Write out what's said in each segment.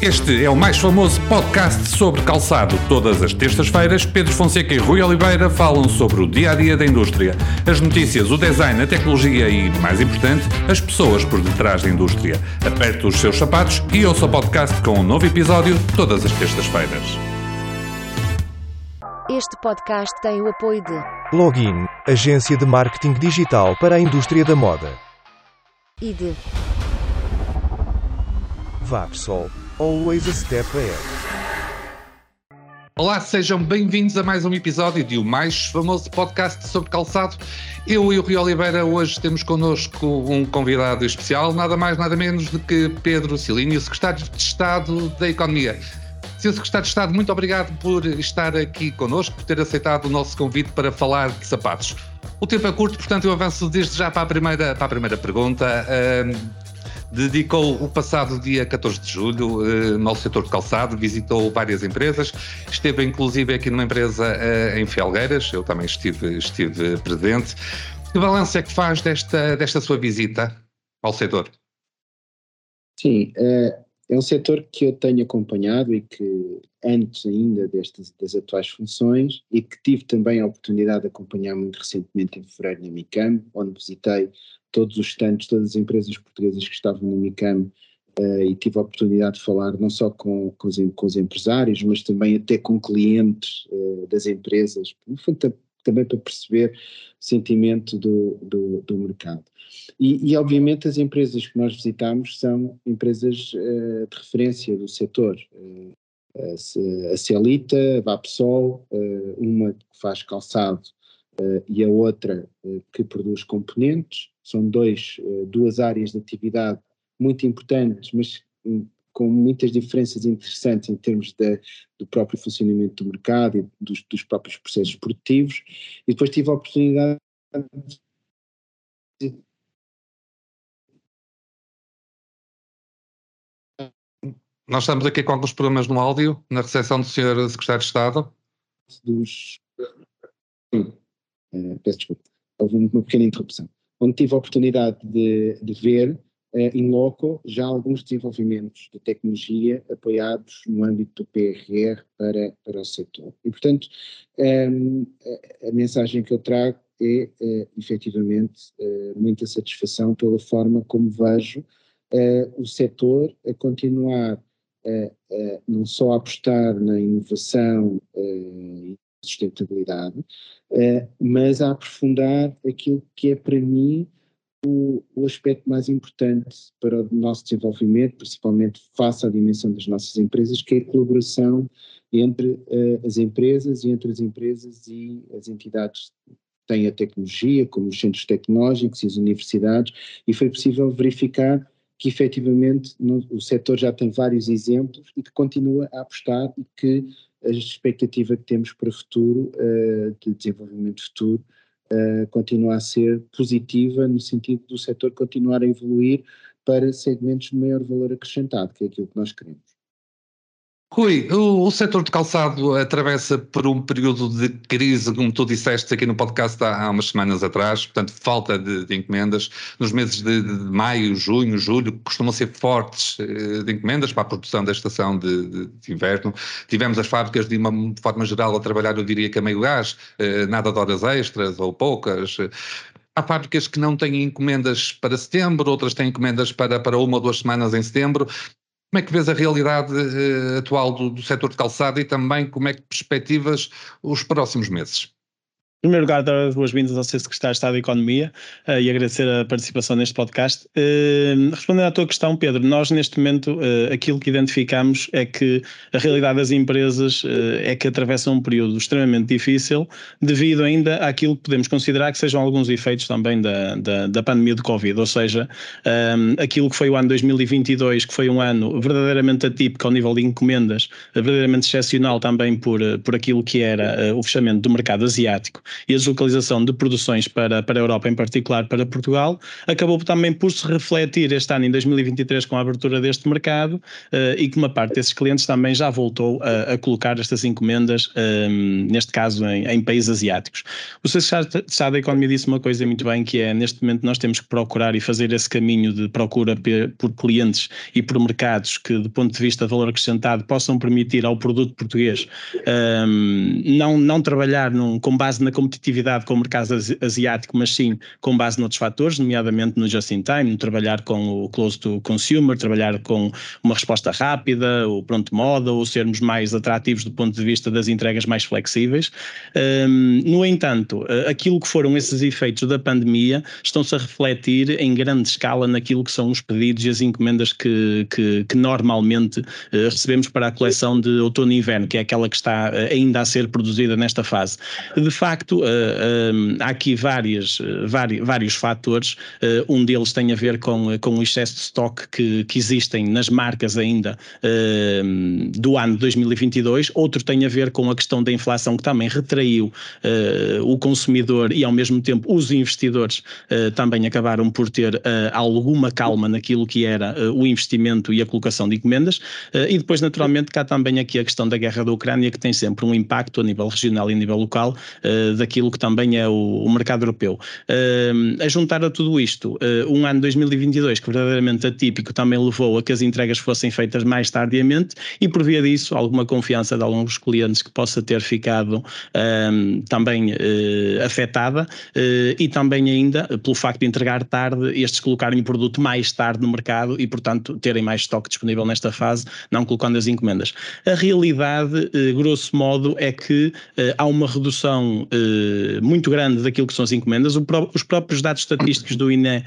Este é o mais famoso podcast sobre calçado. Todas as terças-feiras, Pedro Fonseca e Rui Oliveira falam sobre o dia a dia da indústria, as notícias, o design, a tecnologia e, mais importante, as pessoas por detrás da indústria. Aperte os seus sapatos e ouça o podcast com um novo episódio todas as terças-feiras. Este podcast tem o apoio de Login, agência de marketing digital para a indústria da moda. e de Vapsol, always a step ahead. Olá, sejam bem-vindos a mais um episódio de o mais famoso podcast sobre calçado. Eu e o Rui Oliveira hoje temos connosco um convidado especial, nada mais, nada menos do que Pedro Silínio, Secretário de Estado da Economia. Sr. Secretário de Estado, muito obrigado por estar aqui connosco, por ter aceitado o nosso convite para falar de sapatos. O tempo é curto, portanto eu avanço desde já para a primeira, para a primeira pergunta. Ahm, dedicou o passado dia 14 de julho eh, no setor de calçado, visitou várias empresas, esteve inclusive aqui numa empresa eh, em Felgueiras, eu também estive, estive presente. Que balanço é que faz desta, desta sua visita ao setor? Sim, eh, é um setor que eu tenho acompanhado e que, antes ainda destas, das atuais funções, e que tive também a oportunidade de acompanhar muito recentemente em fevereiro na MICAM, onde visitei todos os stands, todas as empresas portuguesas que estavam na MICAM eh, e tive a oportunidade de falar não só com, com, os, com os empresários, mas também até com clientes eh, das empresas, no também para perceber o sentimento do, do, do mercado. E, e, obviamente as empresas que nós visitamos são empresas eh, de referência do setor. Eh, a Ce- a Celita, a Vapsol, uma que faz calçado e a outra que produz componentes. São dois, eh, duas áreas de atividade muito importantes, mas hum, com muitas diferenças interessantes em termos da- do próprio funcionamento do mercado e dos, dos próprios processos produtivos. E depois tive a oportunidade de Nós estamos aqui com alguns problemas no áudio, na recepção do Sr. Secretário de Estado. dos. Sim, eh, peço desculpa, houve uma pequena interrupção. Onde tive a oportunidade de, de ver eh, em loco já alguns desenvolvimentos de tecnologia apoiados no âmbito do PRR para, para o setor. E, portanto, ehm, a, mensagem que eu trago é, eh, efetivamente, eh, muita satisfação pela forma como vejo eh, o setor a continuar eh, eh, não só a apostar na inovação eh, e sustentabilidade, eh, mas a aprofundar aquilo que é para mim o, o aspecto mais importante para o nosso desenvolvimento, principalmente face à dimensão das nossas empresas, que é a colaboração entre eh, as empresas e entre as empresas e as entidades que têm a tecnologia, como os centros tecnológicos e as universidades, e foi possível verificar que efetivamente no- o setor já tem vários exemplos e que continua a apostar e que a expectativa que temos para o futuro, eh, de desenvolvimento futuro, eh, continua a ser positiva no sentido do setor continuar a evoluir para segmentos de maior valor acrescentado, que é aquilo que nós queremos. Rui, o, o setor de calçado atravessa por um período de crise, como tu disseste aqui no podcast há, há umas semanas atrás, portanto, falta de, de encomendas. Nos meses de, de maio, junho, julho, costumam ser fortes eh, de encomendas para a produção da estação de, de- inverno. Tivemos as fábricas, de uma forma geral, a trabalhar, eu diria que a meio gás, eh, nada de horas extras ou poucas. Há fábricas que não têm encomendas para setembro, outras têm encomendas para, para uma ou duas semanas em setembro. Como é que vês a realidade eh, atual do, do setor de calçado e também como é que perspectivas os próximos meses? Em primeiro lugar, dar as boas-vindas ao Sr. Secretário de Estado da Economia eh, e agradecer a participação neste podcast. Eh, respondendo à tua questão, Pedro, nós neste momento eh, aquilo que identificamos é que a realidade das empresas é que atravessam um período extremamente difícil devido ainda àquilo que podemos considerar que sejam alguns efeitos também da, da, da pandemia do Covid, ou seja, eh, aquilo que foi o ano 2022, que foi um ano verdadeiramente atípico ao nível de encomendas, verdadeiramente excepcional também por, por aquilo que era o fechamento do mercado asiático e a deslocalização de produções para, para a Europa, em particular para Portugal, acabou também por se refletir este ano, em 2023, com a abertura deste mercado uh, e que uma parte desses clientes também já voltou a, a colocar estas encomendas, um, ehm, neste caso em, em, países asiáticos. O Secretário da Economia disse uma coisa muito bem, que é, neste momento nós temos que procurar e fazer esse caminho de procura por clientes e por mercados que, do ponto de vista de valor acrescentado, possam permitir ao produto português um, ehm, não, não trabalhar num, com base na competitividade com o mercado asiático, mas sim com base noutros fatores, nomeadamente no just-in-time, trabalhar com o close to consumer, trabalhar com uma resposta rápida, o pronto moda, ou sermos mais atrativos do ponto de vista das entregas mais flexíveis. Um, no entanto, eh, aquilo que foram esses efeitos da pandemia estão-se a refletir em grande escala naquilo que são os pedidos e as encomendas que, que, que normalmente uh, recebemos para a coleção de outono e inverno, que é aquela que está uh, ainda a ser produzida nesta fase. De facto, uh, há aqui várias, vários, vários fatores, um deles tem a ver com, com o excesso de estoque que, que existem nas marcas ainda do ano 2022, outro tem a ver com a questão da inflação que também retraiu o consumidor e ao mesmo tempo os investidores também acabaram por ter alguma calma naquilo que era o investimento e a colocação de encomendas. E depois naturalmente cá também aqui a questão da guerra da Ucrânia que tem sempre um impacto a nível regional e a nível local daquilo que também é o, o mercado europeu. a juntar a tudo isto, um ano 2022 que verdadeiramente atípico também levou a que as entregas fossem feitas mais tardiamente e por via disso alguma confiança de alguns clientes que possa ter ficado também uh, afetada uh, e também ainda pelo facto de entregar tarde, estes colocarem o produto mais tarde no mercado e portanto terem mais estoque disponível nesta fase, não colocando as encomendas. A realidade, uh, grosso modo, é que há uma redução muito grande daquilo que são as encomendas. Os próprios dados estatísticos do INE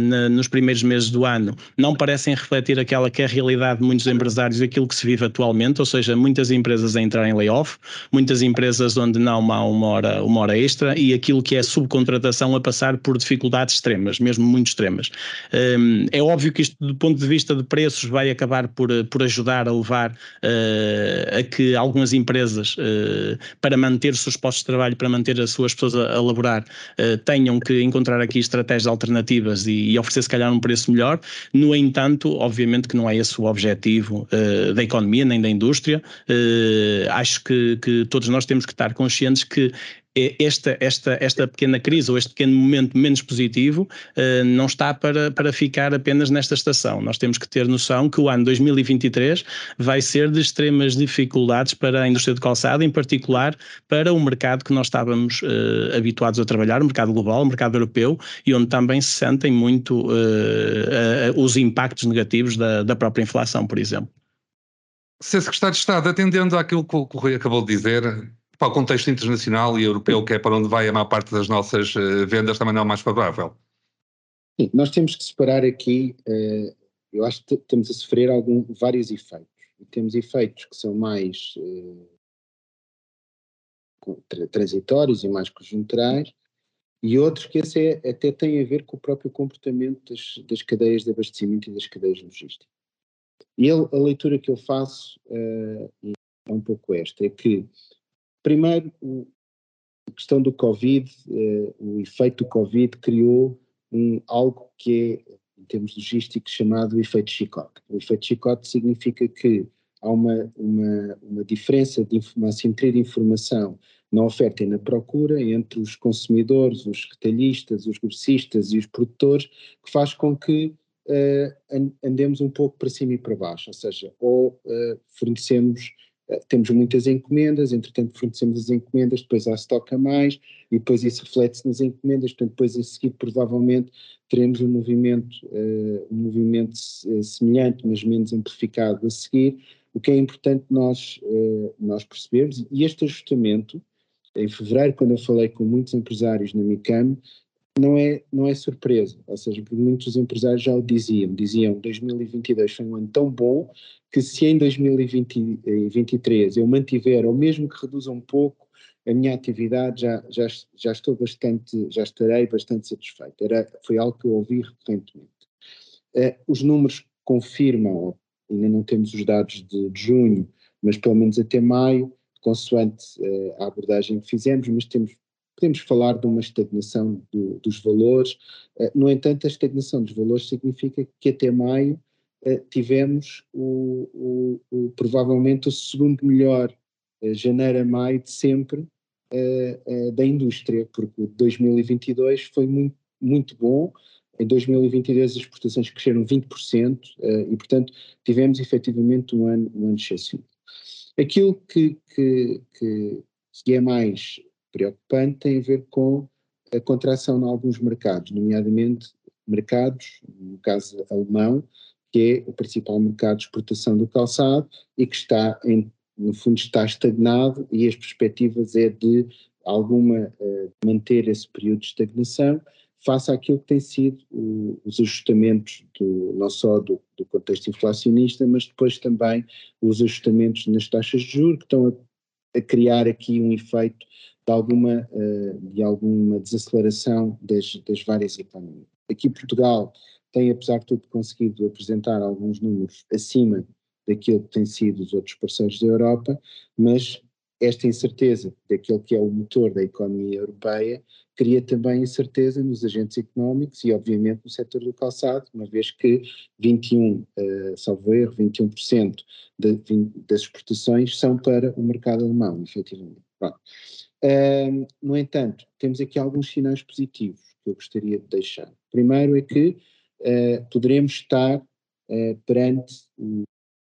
na, nos primeiros meses do ano não parecem refletir aquela que é a realidade de muitos empresários aquilo que se vive atualmente, ou seja, muitas empresas a entrar em layoff, muitas empresas onde não há uma hora, uma hora extra e aquilo que é subcontratação a passar por dificuldades extremas, mesmo muito extremas. Um, é óbvio que isto, do ponto de vista de preços, vai acabar por, por ajudar a levar uh, a que algumas empresas, uh, para manter os seus postos de trabalho, para manter as suas pessoas a, a laborar, uh, tenham que encontrar aqui estratégias alternativas e, e oferecer, se calhar, um preço melhor. No entanto, obviamente que não é esse o objetivo uh, da economia nem da indústria. Uh, acho que, que todos nós temos que estar conscientes que esta, esta, esta pequena crise ou este pequeno momento menos positivo uh, não está para, para ficar apenas nesta estação. Nós temos que ter noção que o ano 2023 vai ser de extremas dificuldades para a indústria de calçado, em particular para o mercado que nós estávamos uh, habituados a trabalhar, o mercado global, o mercado europeu, e onde também se sentem muito uh, os impactos negativos da, da própria inflação, por exemplo. Sr. Secretário de Estado, atendendo àquilo que o Rui acabou de dizer, para o contexto internacional e europeu, que é para onde vai a maior parte das nossas uh, vendas, também não é o mais favorável. Sim, nós temos que separar aqui, uh, eu acho que estamos a sofrer algum, vários efeitos. E temos efeitos que são mais uh, transitórios e mais conjunturais, e outros que esse é, até têm a ver com o próprio comportamento das, das cadeias de abastecimento e das cadeias logísticas. E a leitura que eu faço é um pouco esta, é que Primeiro, a questão do Covid, uh, o efeito do Covid criou um, algo que é, em termos logísticos, chamado efeito chicote. O efeito chicote significa que há uma, uma, uma diferença, de, uma assimetria de informação na oferta e na procura entre os consumidores, os retalhistas, os grossistas e os produtores, que faz com que uh, andemos um pouco para cima e para baixo, ou seja, ou uh, fornecemos eh, temos muitas encomendas, entretanto fornecemos as encomendas, depois há estoque a mais e depois isso reflete-se nas encomendas, portanto depois em seguida provavelmente teremos um movimento, uh, um movimento eh, semelhante, mas menos amplificado a seguir, o que é importante nós, uh, nós percebermos, e este ajustamento, em fevereiro quando eu falei com muitos empresários na MICAM, não é, não é surpresa, ou seja, muitos empresários já o diziam, diziam 2022 foi um ano tão bom que se em 2023 eu mantiver, ou mesmo que reduza um pouco a minha atividade, já, já, já estou bastante, já estarei bastante satisfeito. Era, foi algo que eu ouvi recorrentemente. Uh, os números confirmam, ainda não temos os dados de, de junho, mas pelo menos até maio, consoante uh, a abordagem que fizemos, mas temos podemos falar de uma estagnação do, dos valores. Uh, no entanto, a estagnação dos valores significa que até maio uh, tivemos o, o, o, provavelmente o segundo melhor janeiro a maio de sempre da indústria, porque 2022 foi muito, muito bom. Em 2022 as exportações cresceram 20% e, portanto, tivemos efetivamente um ano, um ano. Aquilo que, que, que é mais preocupante tem a ver com a contração em alguns mercados, nomeadamente mercados, no caso alemão, que é o principal mercado de exportação do calçado e que está, em, no fundo, está estagnado e as perspectivas é de alguma uh, manter esse período de estagnação face àquilo que tem sido o, os ajustamentos do, não só do, do, contexto inflacionista, mas depois também os ajustamentos nas taxas de juros que estão a, a criar aqui um efeito de alguma, uh, de alguma desaceleração das, das várias economias. Aqui Portugal tem, apesar de tudo, conseguido apresentar alguns números acima daquilo que têm sido os outros parceiros da Europa, mas esta incerteza daquele que é o motor da economia europeia cria também incerteza nos agentes económicos e, obviamente, no setor do calçado, uma vez que 21, uh, salvo erro, 21% de, das exportações são para o mercado alemão, efetivamente. Pronto. Uh, no entanto, temos aqui alguns sinais positivos que eu gostaria de deixar. Primeiro é que uh, poderemos estar uh, perante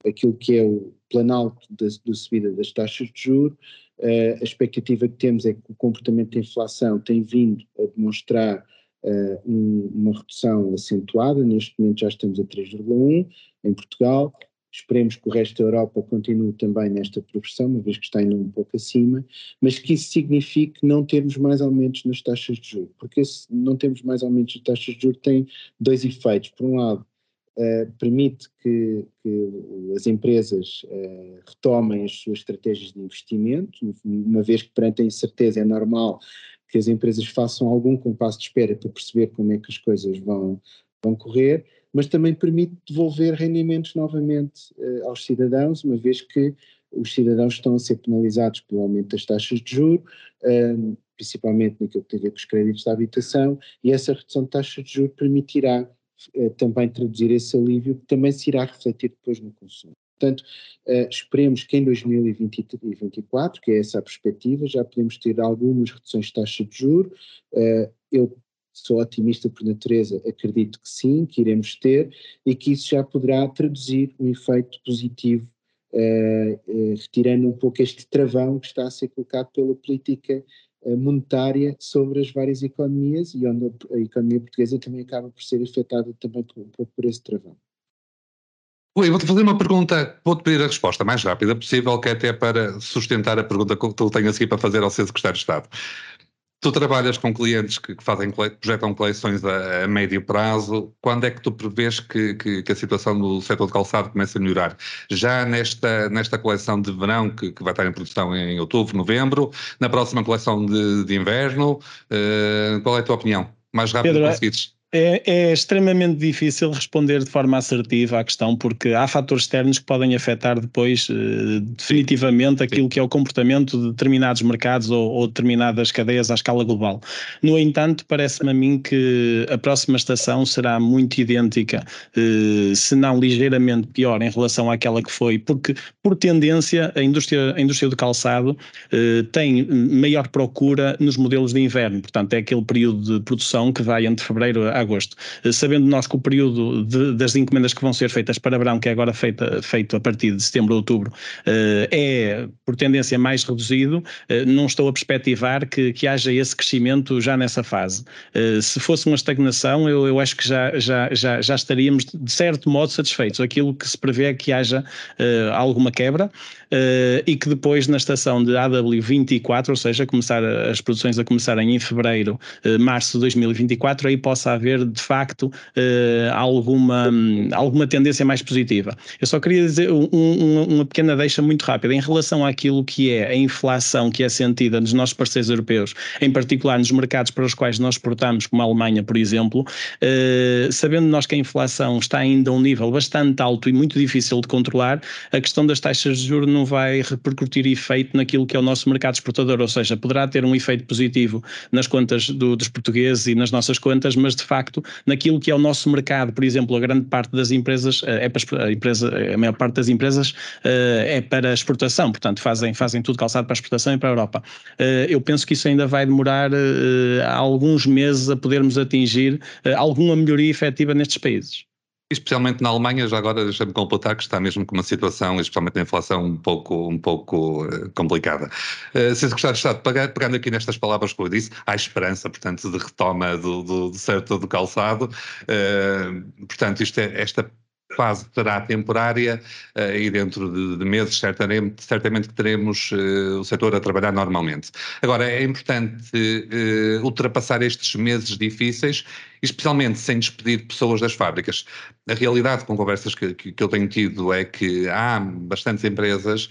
aquilo que é o planalto da, da subida das taxas de juros. Uh, a expectativa que temos é que o comportamento da inflação tem vindo a demonstrar um, uma redução acentuada, neste momento já estamos a 3,1 em Portugal, Esperemos que o resto da Europa continue também nesta progressão, uma vez que está ainda um pouco acima, mas que isso signifique não termos mais aumentos nas taxas de juros, porque se não temos mais aumentos de taxas de juros tem dois efeitos. Por um lado, Uh, permite que, que, as empresas uh, retomem as suas estratégias de investimento, uma vez que perante a incerteza é normal que as empresas façam algum compasso de espera para perceber como é que as coisas vão, vão correr, mas também permite devolver rendimentos novamente uh, aos cidadãos, uma vez que os cidadãos estão a ser penalizados pelo aumento das taxas de juros, uh, principalmente naquilo que tem a ver com os créditos da habitação, e essa redução de taxas de juros permitirá uh, também traduzir esse alívio, que também se irá refletir depois no consumo. Portanto, uh, esperemos que em 2024, que é essa a perspectiva, já podemos ter algumas reduções de taxa de juros. Eu sou otimista por natureza, acredito que sim, que iremos ter e que isso já poderá traduzir um efeito positivo, uh, uh, retirando um pouco este travão que está a ser colocado pela política uh, monetária sobre as várias economias e onde a, a, economia portuguesa também acaba por ser afetada também por, um pouco por esse travão. Oi, vou-te fazer uma pergunta, vou-te pedir a resposta mais rápida possível, que é até para sustentar a pergunta que tu tenho aqui para fazer ao seu secretário de Estado. Tu trabalhas com clientes que, fazem, projetam coleções a, a, médio prazo. Quando é que tu prevês que, que, que, a situação do setor de calçado começa a melhorar? Já nesta, nesta coleção de verão, que, que vai estar em produção em outubro, novembro, na próxima coleção de, de inverno, uh, qual é a tua opinião? Mais rápido Pedro, conseguires. É, é, extremamente difícil responder de forma assertiva à questão, porque há fatores externos que podem afetar depois uh, definitivamente aquilo que é o comportamento de determinados mercados ou, ou, determinadas cadeias à escala global. No entanto, parece-me a mim que a próxima estação será muito idêntica, uh, se não ligeiramente pior em relação àquela que foi, porque por tendência a indústria, a indústria do calçado uh, tem maior procura nos modelos de inverno, portanto é aquele período de produção que vai entre fevereiro a agosto. Eh, sabendo nós que o período de, das encomendas que vão ser feitas para verão, que é agora feita, feito a partir de setembro, outubro, eh, é por tendência mais reduzido, eh, não estou a perspectivar que, que haja esse crescimento já nessa fase. Se fosse uma estagnação, eu, eu acho que já, já, já, já estaríamos de certo modo satisfeitos. Aquilo que se prevê é que haja alguma quebra e que depois na estação de AW24, ou seja, começar as produções a começarem em fevereiro, março de 2024, aí possa haver de facto alguma, alguma tendência mais positiva. Eu só queria dizer um, um, uma pequena deixa muito rápida em relação àquilo que é a inflação que é sentida nos nossos parceiros europeus, em particular nos mercados para os quais nós exportamos, como a Alemanha, por exemplo, sabendo nós que a inflação está ainda a um nível bastante alto e muito difícil de controlar, a questão das taxas de juros não vai repercutir efeito naquilo que é o nosso mercado exportador, ou seja, poderá ter um efeito positivo nas contas do, dos portugueses e nas nossas contas, mas de facto naquilo que é o nosso mercado, por exemplo, a grande parte das empresas eh, é para a, empresa, a maior parte das empresas uh, é para exportação, portanto fazem, fazem tudo calçado para exportação e para a Europa. Uh, eu penso que isso ainda vai demorar alguns meses a podermos atingir alguma melhoria efetiva nestes países especialmente na Alemanha, já agora deixa-me completar que está mesmo com uma situação, especialmente na inflação, um pouco, um pouco uh, complicada. Uh, se gostar de estar pegando aqui nestas palavras que eu disse, há esperança, portanto, de retoma do, do, do certo do calçado. Uh, portanto, isto é, esta fase será temporária uh, e dentro de, de, meses certamente, certamente teremos uh, o setor a trabalhar normalmente. Agora, é importante uh, ultrapassar estes meses difíceis, especialmente sem despedir pessoas das fábricas. A realidade com conversas que, que, que eu tenho tido é que há bastantes empresas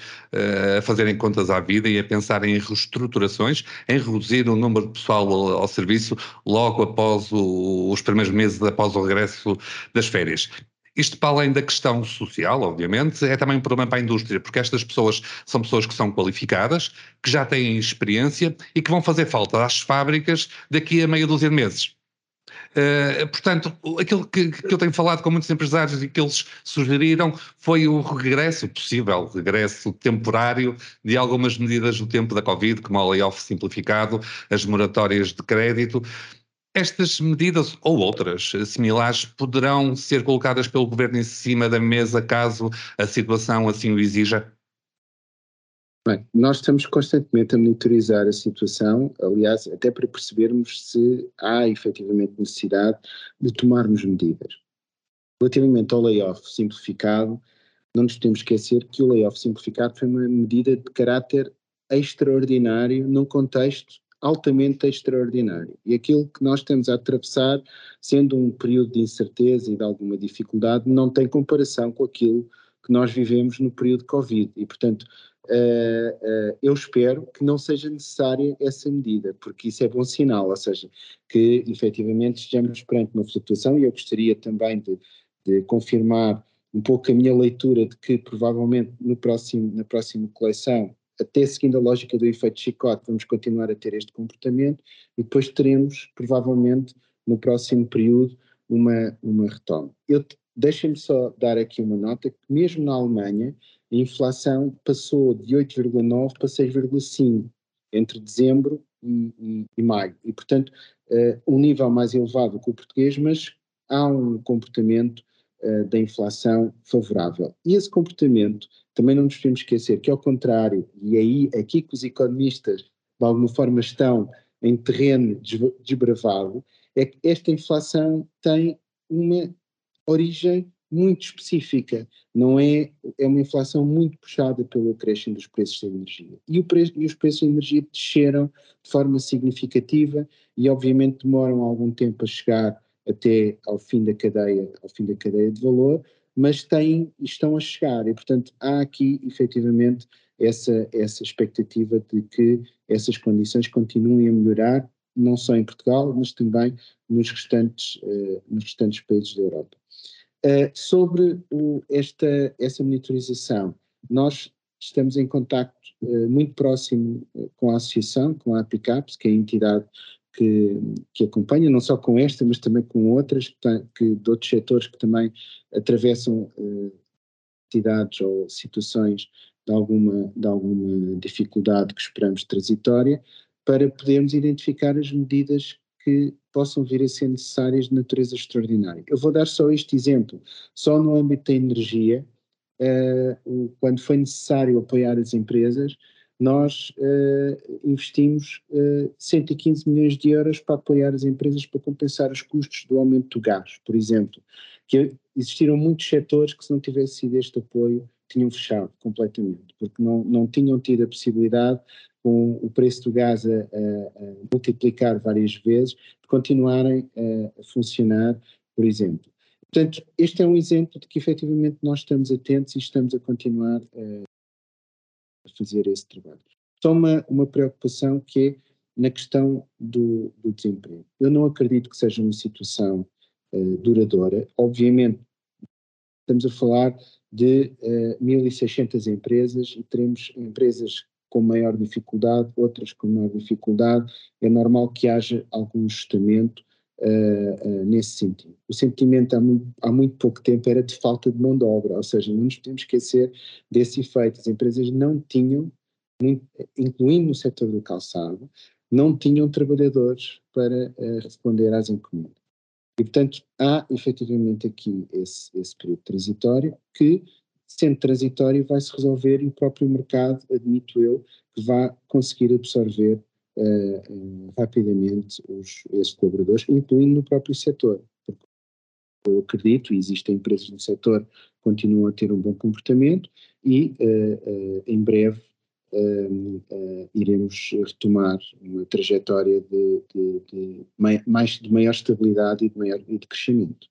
a fazerem contas à vida e a pensar em reestruturações, em reduzir o número de pessoal ao, ao serviço logo após o, os primeiros meses após o regresso das férias. Isto, para além da questão social, obviamente, é também um problema para a indústria, porque estas pessoas são pessoas que são qualificadas, que já têm experiência e que vão fazer falta às fábricas daqui a meia dúzia de meses. Uh, portanto, aquilo que, que, eu tenho falado com muitos empresários e que eles sugeriram foi o regresso, possível regresso temporário de algumas medidas do tempo da Covid, como o layoff simplificado, as moratórias de crédito, estas medidas ou outras similares poderão ser colocadas pelo governo em cima da mesa caso a situação assim o exija? Bem, nós estamos constantemente a monitorizar a situação, aliás, até para percebermos se há efetivamente necessidade de tomarmos medidas. Relativamente ao layoff simplificado, não nos podemos esquecer que o layoff simplificado foi uma medida de caráter extraordinário num contexto altamente extraordinário. E aquilo que nós estamos a atravessar, sendo um período de incerteza e de alguma dificuldade, não tem comparação com aquilo que nós vivemos no período Covid. E, portanto, uh, uh, eu espero que não seja necessária essa medida, porque isso é bom sinal, ou seja, que efetivamente estejamos perante uma flutuação, e eu gostaria também de, de confirmar um pouco a minha leitura de que provavelmente no próximo, na próxima coleção até seguindo a lógica do efeito chicote, vamos continuar a ter este comportamento e depois teremos, provavelmente, no próximo período, uma, uma retoma. Eu Deixem-me só dar aqui uma nota que mesmo na Alemanha a inflação passou de 8,9 para 6,5 entre dezembro e, e, e, maio. E, portanto, uh, um nível mais elevado que o português, mas há um comportamento uh, da inflação favorável. E esse comportamento também não nos podemos esquecer que, ao contrário, e aí aqui que os economistas de alguma forma estão em terreno desbravado, é que esta inflação tem uma origem muito específica, não é, é uma inflação muito puxada pelo acréscimo dos preços da energia. E, preço, e os preços da energia desceram de forma significativa e obviamente demoram algum tempo a chegar até ao fim da cadeia, ao fim da cadeia de valor, mas têm, estão a chegar e, portanto, há aqui efetivamente essa, essa expectativa de que essas condições continuem a melhorar, não só em Portugal, mas também nos restantes, uh, nos restantes países da Europa. Uh, sobre o, esta, essa monitorização, nós estamos em contacto uh, muito próximo com a associação, com a APICAPS, que é a entidade que, que acompanha, não só com esta, mas também com outras, que, que de outros setores que também atravessam uh, entidades ou situações de alguma, de alguma dificuldade que esperamos transitória, para podermos identificar as medidas que possam vir a ser necessárias de natureza extraordinária. Eu vou dar só este exemplo. Só no âmbito da energia, uh, quando foi necessário apoiar as empresas, nós uh, investimos uh, eh, 115 milhões de euros para apoiar as empresas para compensar os custos do aumento do gás, por exemplo. Que existiram muitos setores que, se não tivesse sido este apoio, tinham fechado completamente, porque não, não tinham tido a possibilidade com o preço do gás a, a, multiplicar várias vezes, de continuarem a, a funcionar, por exemplo. Portanto, este é um exemplo de que efetivamente nós estamos atentos e estamos a continuar fazer esse trabalho. Só uma, preocupação que é na questão do, do desemprego. Eu não acredito que seja uma situação uh, duradoura. Obviamente, estamos a falar de uh, eh, 1.600 empresas e teremos empresas com maior dificuldade, outras com menor dificuldade. É normal que haja algum ajustamento uh, nesse sentido. O sentimento há muito, há muito, pouco tempo era de falta de mão de obra, ou seja, não nos podemos esquecer desse efeito. As empresas não tinham, incluindo no setor do calçado, não tinham trabalhadores para uh, responder às encomendas. E, portanto, há efetivamente aqui esse, esse período transitório que, sendo transitório, vai se resolver e o próprio mercado, admito eu, que vai conseguir absorver rapidamente os, esses colaboradores, incluindo no próprio setor. Porque eu acredito, e existem empresas no setor que continuam a ter um bom comportamento e, uh, em breve, uh, iremos retomar uma trajetória de, de, de, mais, de maior estabilidade e de, maior, e de crescimento.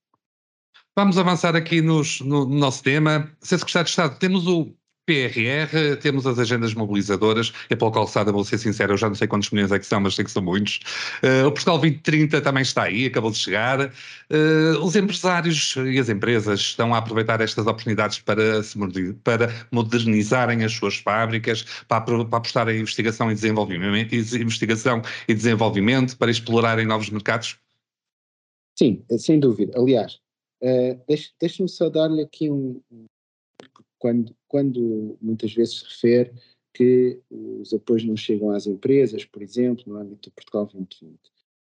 Vamos avançar aqui nos, no, no, nosso tema. Sr. Secretário de Estado, temos o PRR, temos as agendas mobilizadoras, e pela calçada, vou ser sincero, eu já não sei quantos milhões é que são, mas sei que são muitos. Uh, o Portugal 2030 também está aí, acabou de chegar. Uh, os empresários e as empresas estão a aproveitar estas oportunidades para, se, para modernizarem as suas fábricas, para, para apostar em investigação e desenvolvimento, investigação e desenvolvimento, para explorarem novos mercados? Sim, sem dúvida. Aliás, uh, deixe-me só dar-lhe aqui um, quando, quando muitas vezes se refere que os apoios não chegam às empresas, por exemplo, no âmbito do Portugal 2020.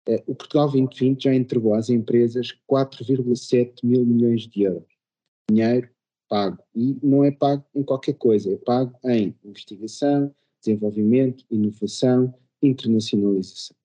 Eh, o Portugal 2020 já entregou às empresas 4,7 mil milhões de euros. Dinheiro pago. E não é pago em qualquer coisa, é pago em investigação, desenvolvimento, inovação, internacionalização.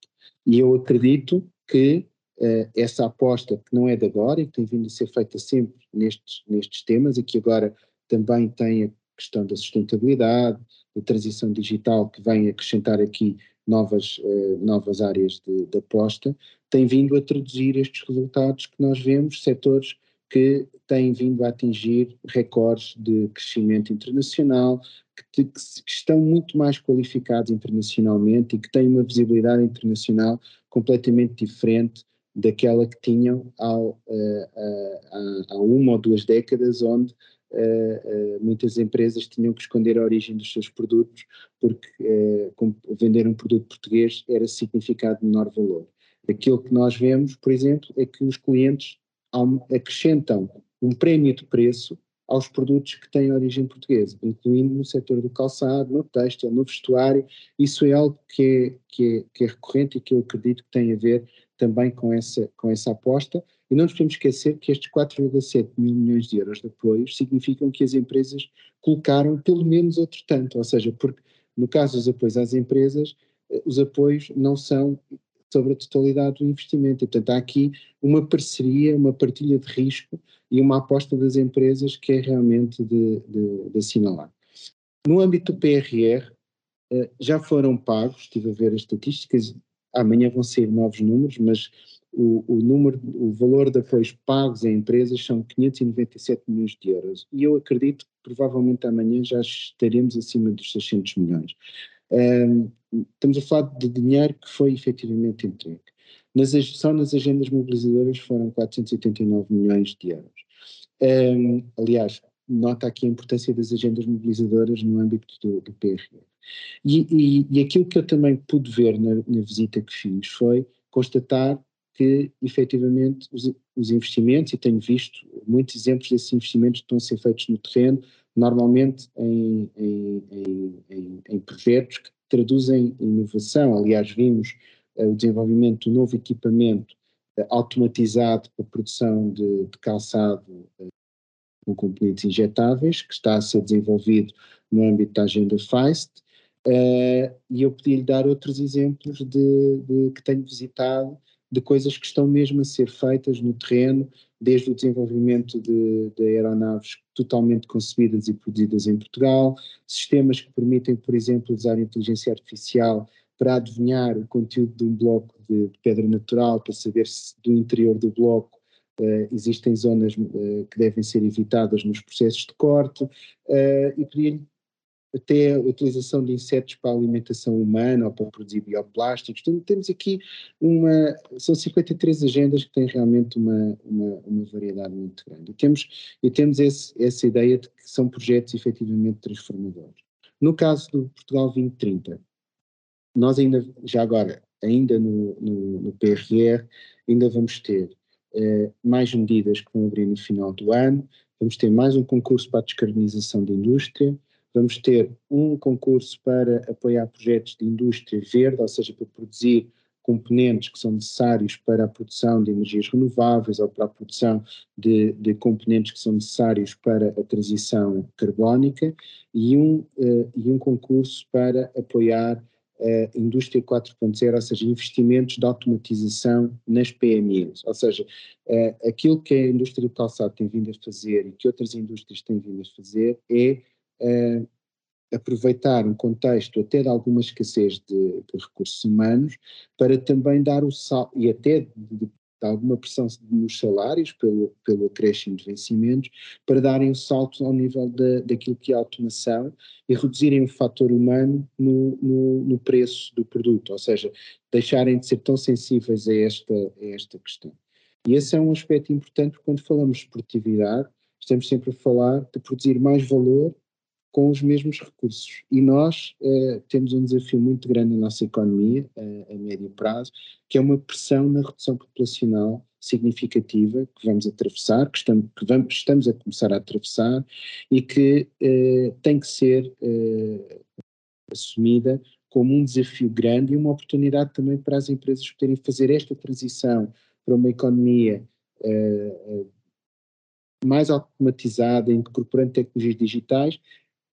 E eu acredito que uh, essa aposta, que não é de agora e que tem vindo a ser feita sempre nestes, nestes temas, que agora também tem a questão da sustentabilidade, da transição digital, que vem acrescentar aqui novas, uh, novas áreas de, de, aposta, tem vindo a traduzir estes resultados que nós vemos, setores que têm vindo a atingir recordes de crescimento internacional, que, que, que estão muito mais qualificados internacionalmente e que têm uma visibilidade internacional completamente diferente daquela que tinham uh, uh, há uma ou duas décadas, onde muitas empresas tinham que esconder a origem dos seus produtos porque uh, vender um produto português era significado de menor valor. Aquilo que nós vemos, por exemplo, é que os clientes acrescentam um prémio de preço aos produtos que têm origem portuguesa, incluindo no setor do calçado, no têxtil, no vestuário. Isso é algo que é, que, é, que é recorrente e que eu acredito que tem a ver também com essa, com essa aposta e não nos podemos esquecer que estes 4,7 mil milhões de euros de apoios significam que as empresas colocaram pelo menos outro tanto, ou seja, porque no caso dos apoios às empresas, eh, os apoios não são sobre a totalidade do investimento. E, portanto, há aqui uma parceria, uma partilha de risco e uma aposta das empresas que é realmente de, de, de assinalar. No âmbito do PRR, eh, já foram pagos, estive a ver as estatísticas, amanhã vão sair novos números, mas o, o, número, o valor de apoios pagos a empresas são 597 milhões de euros e eu acredito que provavelmente amanhã já estaremos acima dos 600 milhões. Um, estamos a falar de dinheiro que foi efetivamente entregue. Nas, só nas agendas mobilizadoras foram 489 milhões de euros. Um, aliás, nota aqui a importância das agendas mobilizadoras no âmbito do, do PRR. E, e, e, aquilo que eu também pude ver na, na visita que fiz foi constatar que efetivamente os, os, investimentos, e tenho visto muitos exemplos desses investimentos que estão a ser feitos no terreno, normalmente em, em, em, em projetos que traduzem inovação. Aliás, vimos uh, o desenvolvimento do novo equipamento uh, automatizado para a produção de, de calçado uh, com componentes injetáveis, que está a ser desenvolvido no âmbito da agenda FEIST, e eu podia lhe dar outros exemplos de, de que tenho visitado de coisas que estão mesmo a ser feitas no terreno, desde o desenvolvimento de, de aeronaves totalmente concebidas e produzidas em Portugal, sistemas que permitem, por exemplo, usar inteligência artificial para adivinhar o conteúdo de um bloco de, pedra natural, para saber se do interior do bloco uh, existem zonas uh, que devem ser evitadas nos processos de corte, uh, e podia até a utilização de insetos para a alimentação humana ou para produzir bioplásticos. Então, temos aqui uma, são 53 agendas que têm realmente uma, uma, uma variedade muito grande. E temos, e temos esse, essa ideia de que são projetos efetivamente transformadores. No caso do Portugal 2030, nós ainda, já agora, ainda no, no, no PRR, ainda vamos ter eh, mais medidas que vão abrir no final do ano, vamos ter mais um concurso para a descarbonização da indústria, Vamos ter um concurso para apoiar projetos de indústria verde, ou seja, para produzir componentes que são necessários para a produção de energias renováveis ou para a produção de, de componentes que são necessários para a transição carbónica e um, uh, e um concurso para apoiar a indústria 4.0, ou seja, investimentos de automatização nas PMEs, ou seja, uh, aquilo que a indústria do calçado tem vindo a fazer e que outras indústrias têm vindo a fazer é uh, aproveitar um contexto até de alguma escassez de, de recursos humanos para também dar o salto, e até de, de, alguma pressão nos salários pelo, pelo acréscimo de vencimentos, para darem o um salto ao nível de, daquilo que é a automação e reduzirem o fator humano no, no, no, preço do produto, ou seja, deixarem de ser tão sensíveis a esta, a esta questão. E esse é um aspecto importante quando falamos de produtividade, estamos sempre a falar de produzir mais valor com os mesmos recursos. E nós uh, temos um desafio muito grande na nossa economia, a médio prazo, que é uma pressão na redução populacional significativa que vamos atravessar, que estamos, que vamos, estamos a começar a atravessar e que uh, tem que ser assumida como um desafio grande e uma oportunidade também para as empresas poderem fazer esta transição para uma economia mais automatizada, incorporando tecnologias digitais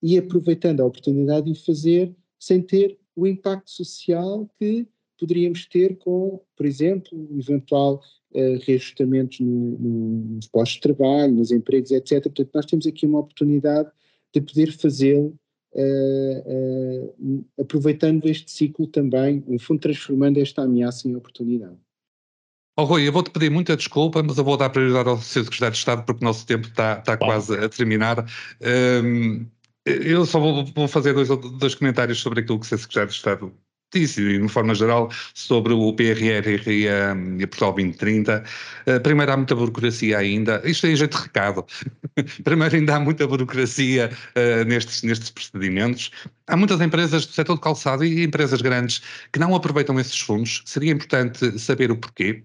e aproveitando a oportunidade de fazer sem ter o impacto social que poderíamos ter com, por exemplo, eventual uh, reajustamentos no, no, nos postos de trabalho, nos empregos, etc. Portanto, nós temos aqui uma oportunidade de poder fazê-lo uh, uh, aproveitando este ciclo também, no fundo transformando esta ameaça em oportunidade. Oh, Rui, eu vou-te pedir muita desculpa, mas eu vou dar prioridade ao Sr. Secretário de Estado porque o nosso tempo está, está quase a terminar. Um, eu só vou, vou fazer dois, dois, comentários sobre aquilo que o Secretário de Estado disse, e de forma geral, sobre o PRR e a, e a Portugal 2030. Uh, primeiro, há muita burocracia ainda. Isto é em jeito de recado. primeiro, ainda há muita burocracia uh, nestes, nestes procedimentos. Há muitas empresas do setor de calçado e empresas grandes que não aproveitam esses fundos. Seria importante saber o porquê.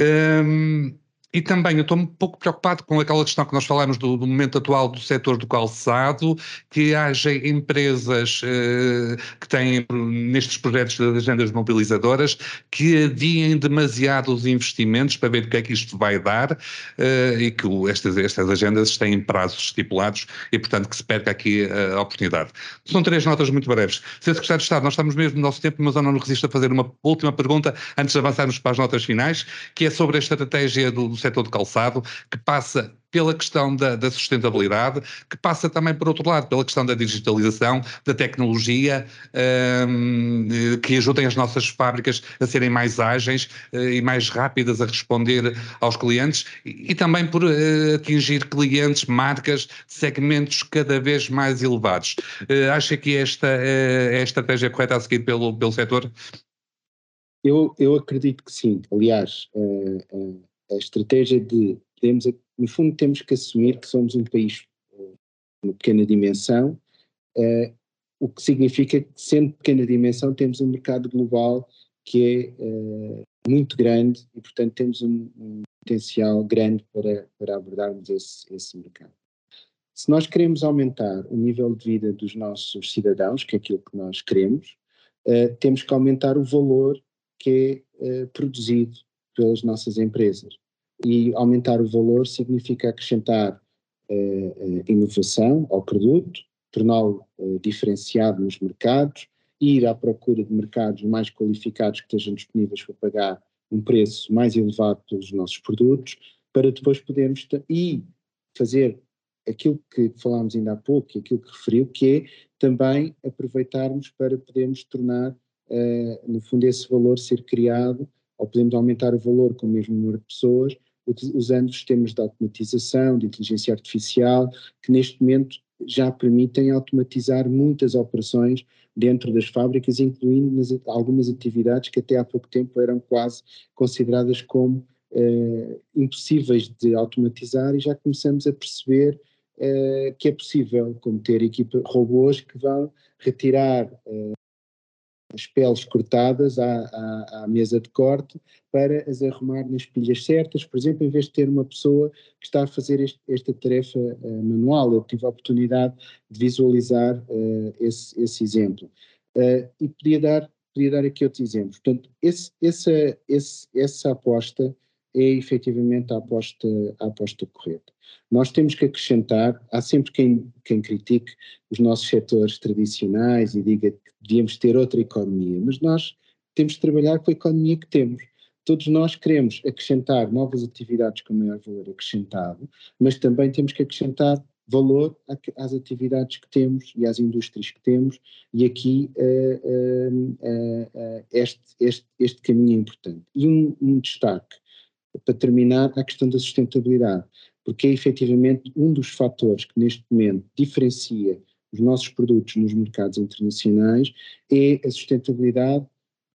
Um, e também eu estou um pouco preocupado com aquela questão que nós falamos do, do momento atual do setor do calçado, que haja empresas eh, que têm nestes projetos das agendas mobilizadoras que adiem demasiado os investimentos para ver o que é que isto vai dar eh, e que o, estas, estas agendas têm prazos estipulados e, portanto, que se perca aqui a oportunidade. São três notas muito breves. Sr. Secretário de Estado, nós estamos mesmo no nosso tempo, mas eu não resisto a fazer uma última pergunta antes de avançarmos para as notas finais, que é sobre a estratégia do setor do calçado, que passa pela questão da, da, sustentabilidade, que passa também, por outro lado, pela questão da digitalização, da tecnologia, um, que ajudem as nossas fábricas a serem mais ágeis uh, e mais rápidas a responder aos clientes e, e também por uh, atingir clientes, marcas, segmentos cada vez mais elevados. Uh, acha que esta é a estratégia correta a seguir pelo, pelo setor? Eu, eu acredito que sim. Aliás, a estratégia de, podemos, no fundo, temos que assumir que somos um país de uma pequena dimensão, uh, o que significa que, sendo pequena dimensão, temos um mercado global que é uh, muito grande e, portanto, temos um, um, potencial grande para, para abordarmos esse, esse mercado. Se nós queremos aumentar o nível de vida dos nossos cidadãos, que é aquilo que nós queremos, uh, temos que aumentar o valor que é uh, produzido pelas nossas empresas e aumentar o valor significa acrescentar uh, inovação ao produto, torná-lo uh, diferenciado nos mercados, ir à procura de mercados mais qualificados que estejam disponíveis para pagar um preço mais elevado pelos nossos produtos, para depois podermos e fazer aquilo que falámos ainda há pouco, aquilo que referiu, que é também aproveitarmos para podermos tornar, uh, no fundo, esse valor ser criado, ou podemos aumentar o valor com o mesmo número de pessoas, usando sistemas de automatização, de inteligência artificial, que neste momento já permitem automatizar muitas operações dentro das fábricas, incluindo nas, algumas atividades que até há pouco tempo eram quase consideradas como eh, impossíveis de automatizar e já começamos a perceber eh, que é possível, como ter equipa robôs que vão retirar eh, as peles cortadas à, à, à, mesa de corte para as arrumar nas pilhas certas, por exemplo, em vez de ter uma pessoa que está a fazer este, esta tarefa uh, manual. Eu tive a oportunidade de visualizar uh, esse, esse, exemplo. Uh, e podia dar, podia dar aqui outros exemplos. Portanto, esse, essa, esse, essa aposta é efetivamente a aposta, a aposta correta. Nós temos que acrescentar, há sempre quem, quem critique os nossos setores tradicionais e diga devíamos ter outra economia, mas nós temos de trabalhar com a economia que temos. Todos nós queremos acrescentar novas atividades com maior valor acrescentado, mas também temos que acrescentar valor às atividades que temos e às indústrias que temos, e aqui uh, uh, uh, este, este, este caminho é importante. E um, um destaque para terminar, a questão da sustentabilidade, porque é efetivamente um dos fatores que neste momento diferencia os nossos produtos nos mercados internacionais é a sustentabilidade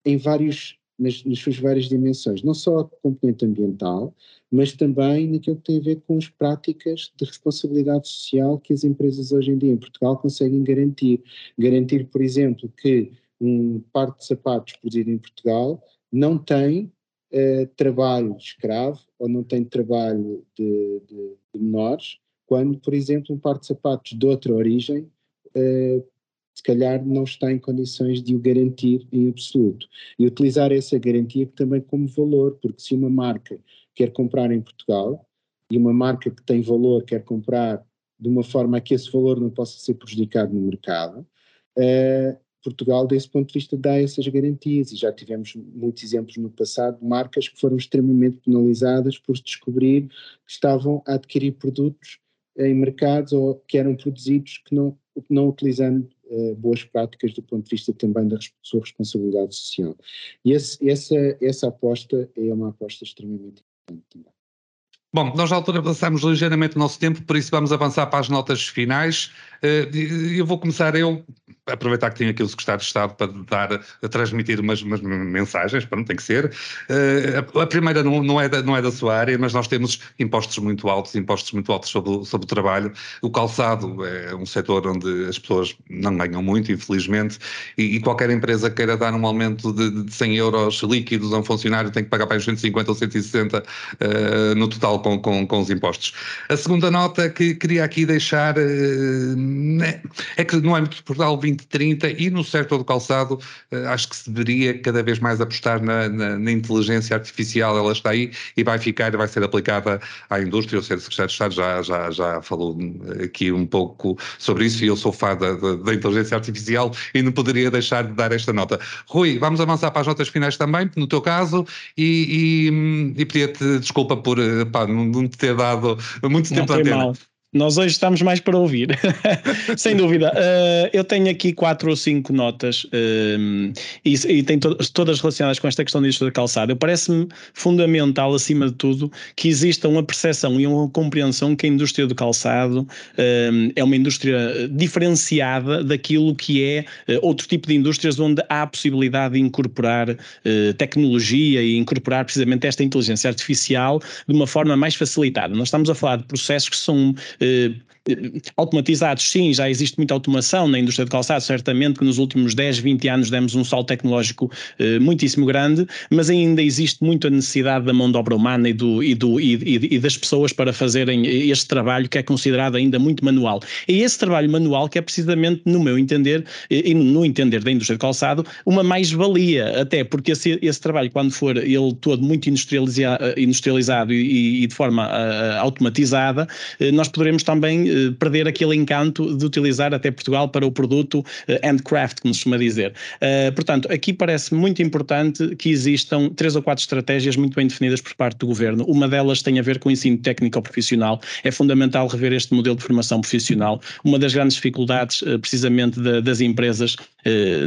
em vários, nas, nas suas várias dimensões, não só a componente ambiental, mas também naquilo que tem a ver com as práticas de responsabilidade social que as empresas hoje em dia em Portugal conseguem garantir. Garantir, por exemplo, que um par de sapatos produzido em Portugal não tem uh, trabalho escravo ou não tem trabalho de, de, de, menores, quando, por exemplo, um par de sapatos de outra origem uh, se calhar não está em condições de o garantir em absoluto. E utilizar essa garantia também como valor, porque se uma marca quer comprar em Portugal e uma marca que tem valor quer comprar de uma forma que esse valor não possa ser prejudicado no mercado, uh, Portugal, desse ponto de vista, dá essas garantias e já tivemos muitos exemplos no passado de marcas que foram extremamente penalizadas por descobrir que estavam a adquirir produtos em mercados ou que eram produzidos que não, não utilizando uh, boas práticas do ponto de vista também da sua responsabilidade social. E esse, essa, essa aposta é uma aposta extremamente importante também. Bom, nós na altura passamos ligeiramente o nosso tempo, por isso vamos avançar para as notas finais. Eh, eu vou começar eu, aproveitar que tenho aqui o secretário de Estado para dar, transmitir umas, umas mensagens, para não tem que ser. Eh, a primeira não, não, é da, não é da sua área, mas nós temos impostos muito altos, impostos muito altos sobre, sobre o trabalho. O calçado é um setor onde as pessoas não ganham muito, infelizmente, e, e qualquer empresa queira dar um aumento de, de 100 euros líquidos a um funcionário tem que pagar para 150 ou 160 uh, no total com, com, com os impostos. A segunda nota que queria aqui deixar uh, é que no âmbito de Portugal 2030 e no setor do calçado uh, acho que se deveria cada vez mais apostar na, na, na, inteligência artificial, ela está aí e vai ficar vai ser aplicada à indústria, o Sr. Secretário de Estado já, já, já falou aqui um pouco sobre isso e eu sou fã da, da, inteligência artificial e não poderia deixar de dar esta nota. Rui, vamos avançar para as notas finais também, no teu caso, e, e, e pedia-te desculpa por não te ter dado muito tempo de antena. Mal. Nós hoje estamos mais para ouvir, sem dúvida. Uh, eu tenho aqui quatro ou cinco notas uh, e, e tem to todas relacionadas com esta questão da indústria da calçada. Parece-me fundamental, acima de tudo, que exista uma percepção e uma compreensão que a indústria do calçado uh, é uma indústria diferenciada daquilo que é outro tipo de indústrias onde há a possibilidade de incorporar tecnologia e incorporar precisamente esta inteligência artificial de uma forma mais facilitada. Nós estamos a falar de processos que são Uh, automatizados, sim, já existe muita automação na indústria de calçado, certamente que nos últimos 10, 20 anos demos um salto tecnológico eh, muitíssimo grande, mas ainda existe muito a necessidade da mão de obra humana e, do, e, do, e, e, das pessoas para fazerem este trabalho que é considerado ainda muito manual. É esse trabalho manual que é precisamente, no meu entender, e no entender da indústria de calçado, uma mais-valia, até porque esse, esse, trabalho, quando for ele todo muito industrializado, industrializado e, de forma uh, automatizada, uh, nós poderemos também perder aquele encanto de utilizar até Portugal para o produto handcraft, como se costuma dizer. Uh, portanto, aqui parece muito importante que existam três ou quatro estratégias muito bem definidas por parte do governo. Uma delas tem a ver com o ensino técnico profissional. É fundamental rever este modelo de formação profissional. Uma das grandes dificuldades, precisamente, das empresas,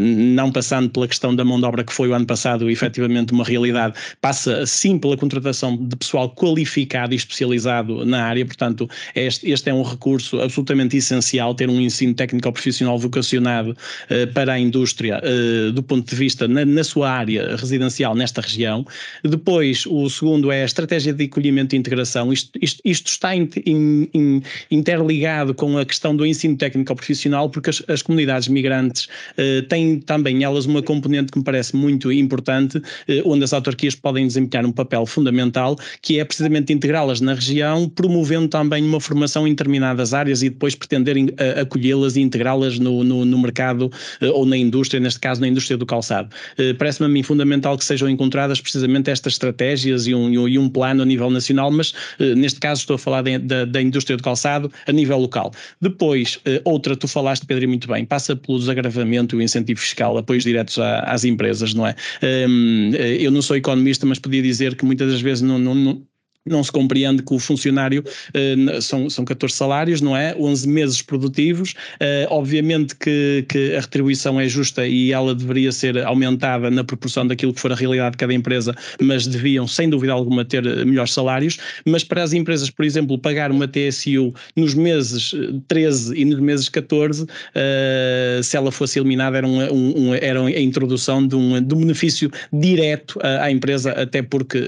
não passando pela questão da mão de obra que foi o ano passado efetivamente uma realidade, passa sim pela contratação de pessoal qualificado e especializado na área, portanto, este, este é um recurso absolutamente essencial, ter um ensino técnico profissional vocacionado uh, para a indústria uh, do ponto de vista na, na, sua área residencial nesta região. Depois, o segundo é a estratégia de acolhimento e integração. Isto, isto, isto está in, in, in, interligado com a questão do ensino técnico profissional, porque as, as comunidades migrantes uh, têm também elas uma componente que me parece muito importante, onde as autarquias podem desempenhar um papel fundamental, que é precisamente integrá-las na região, promovendo também uma formação em determinadas áreas e depois pretenderem uh, acolhê-las e integrá-las no, no, no, mercado uh, ou na indústria, neste caso na indústria do calçado. Uh, Parece-me a mim fundamental que sejam encontradas precisamente estas estratégias e um, e um plano a nível nacional, mas neste caso estou a falar de, de, da indústria do calçado a nível local. Depois, outra, tu falaste, Pedro, muito bem, passa pelo desagravamento e o incentivo fiscal, apoios diretos às empresas, não é? Um, eu não sou economista, mas podia dizer que muitas das vezes não, não não se compreende que o funcionário uh, são, são 14 salários, não é? 11 meses produtivos. Uh, obviamente que, que, a retribuição é justa e ela deveria ser aumentada na proporção daquilo que for a realidade de cada empresa, mas deviam, sem dúvida alguma, ter melhores salários. Mas para as empresas, por exemplo, pagar uma TSU nos meses 13 e nos meses 14, uh, se ela fosse eliminada, era, um, um, era a introdução de um, de um benefício direto à empresa, até porque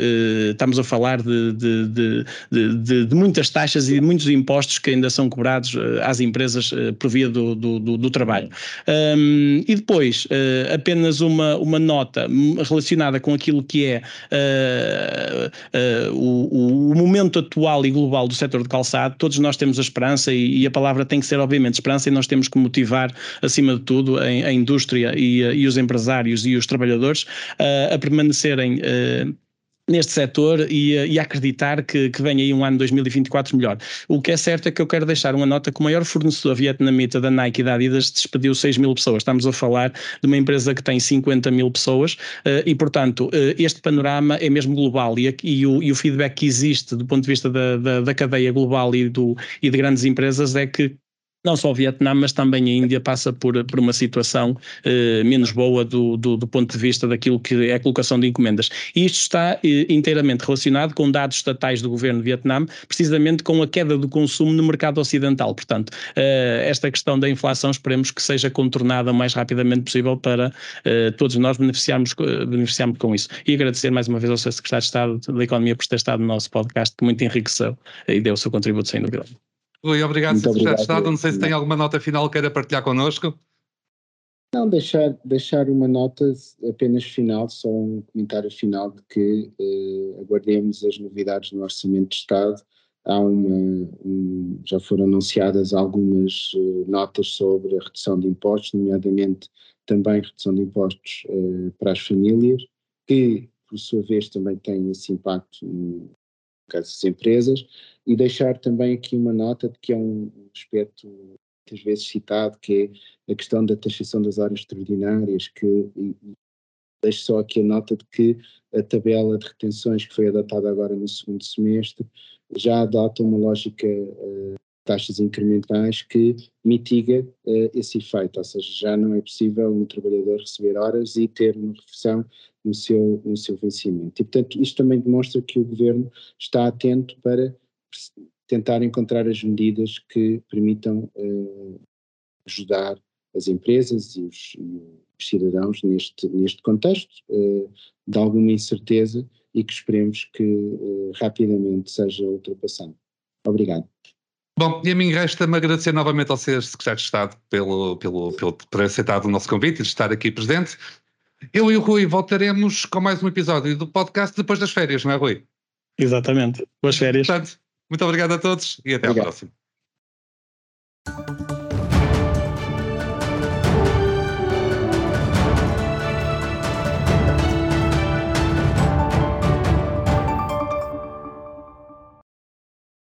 estamos a falar de, de de, de, de, muitas taxas e de muitos impostos que ainda são cobrados eh, às empresas eh, por via do, do, do, do trabalho. Um, e depois, uh, apenas uma, uma nota relacionada com aquilo que é uh, uh, o, o, momento atual e global do setor de calçado. Todos nós temos a esperança e, e, a palavra tem que ser, obviamente, esperança, e nós temos que motivar, acima de tudo, a, a indústria e, e, os empresários e os trabalhadores a permanecerem neste setor e, e acreditar que, que vem aí um ano 2024 melhor. O que é certo é que eu quero deixar uma nota que o maior fornecedor vietnamita da Nike e da Adidas despediu 6 mil pessoas. Estamos a falar de uma empresa que tem 50 mil pessoas uh, e, portanto, uh, este panorama é mesmo global e, e, o, e, o, feedback que existe do ponto de vista da, da, da cadeia global e, do, e de grandes empresas é que não só o Vietnã, mas também a Índia passa por, por uma situação eh, menos boa do, do, do, ponto de vista daquilo que é a colocação de encomendas. E isto está eh, inteiramente relacionado com dados estatais do governo de Vietnã, precisamente com a queda do consumo no mercado ocidental. Portanto, eh, esta questão da inflação esperemos que seja contornada o mais rapidamente possível para todos nós beneficiarmos, beneficiarmos com isso. E agradecer mais uma vez ao Sr. Secretário de Estado da Economia por ter estado no nosso podcast, que muito enriqueceu e deu o seu contributo sem dúvida. Rui, obrigado, Muito Secretário de Estado. Não sei se tem alguma nota final que queira partilhar connosco. Não, deixar, deixar uma nota apenas final, só um comentário final de que eh, aguardemos as novidades no Orçamento de Estado. Há uma, um, já foram anunciadas algumas uh, notas sobre a redução de impostos, nomeadamente também redução de impostos uh, para as famílias, que por sua vez também tem esse impacto caso empresas, e deixar também aqui uma nota de que é um aspecto muitas vezes citado, que é a questão da taxação das horas extraordinárias, que e, deixo só aqui a nota de que a tabela de retenções que foi adotada agora no segundo semestre já adota uma lógica uh, taxas incrementais que mitiga uh, esse efeito, ou seja, já não é possível um trabalhador receber horas e ter uma refeição no seu, no seu vencimento. E, portanto, isto também demonstra que o Governo está atento para tentar encontrar as medidas que permitam uh, ajudar as empresas e os, os, cidadãos neste, neste contexto uh, de alguma incerteza e que esperemos que uh, rapidamente seja ultrapassado. Obrigado. Bom, e a mim resta-me agradecer novamente ao Sr. Secretário de Estado pelo, pelo, pelo, por aceitar o nosso convite e de estar aqui presente. Eu e o Rui voltaremos com mais um episódio do podcast depois das férias, não é, Rui? Exatamente. Boas férias. Portanto, muito obrigado a todos e até Obrigado. à próxima.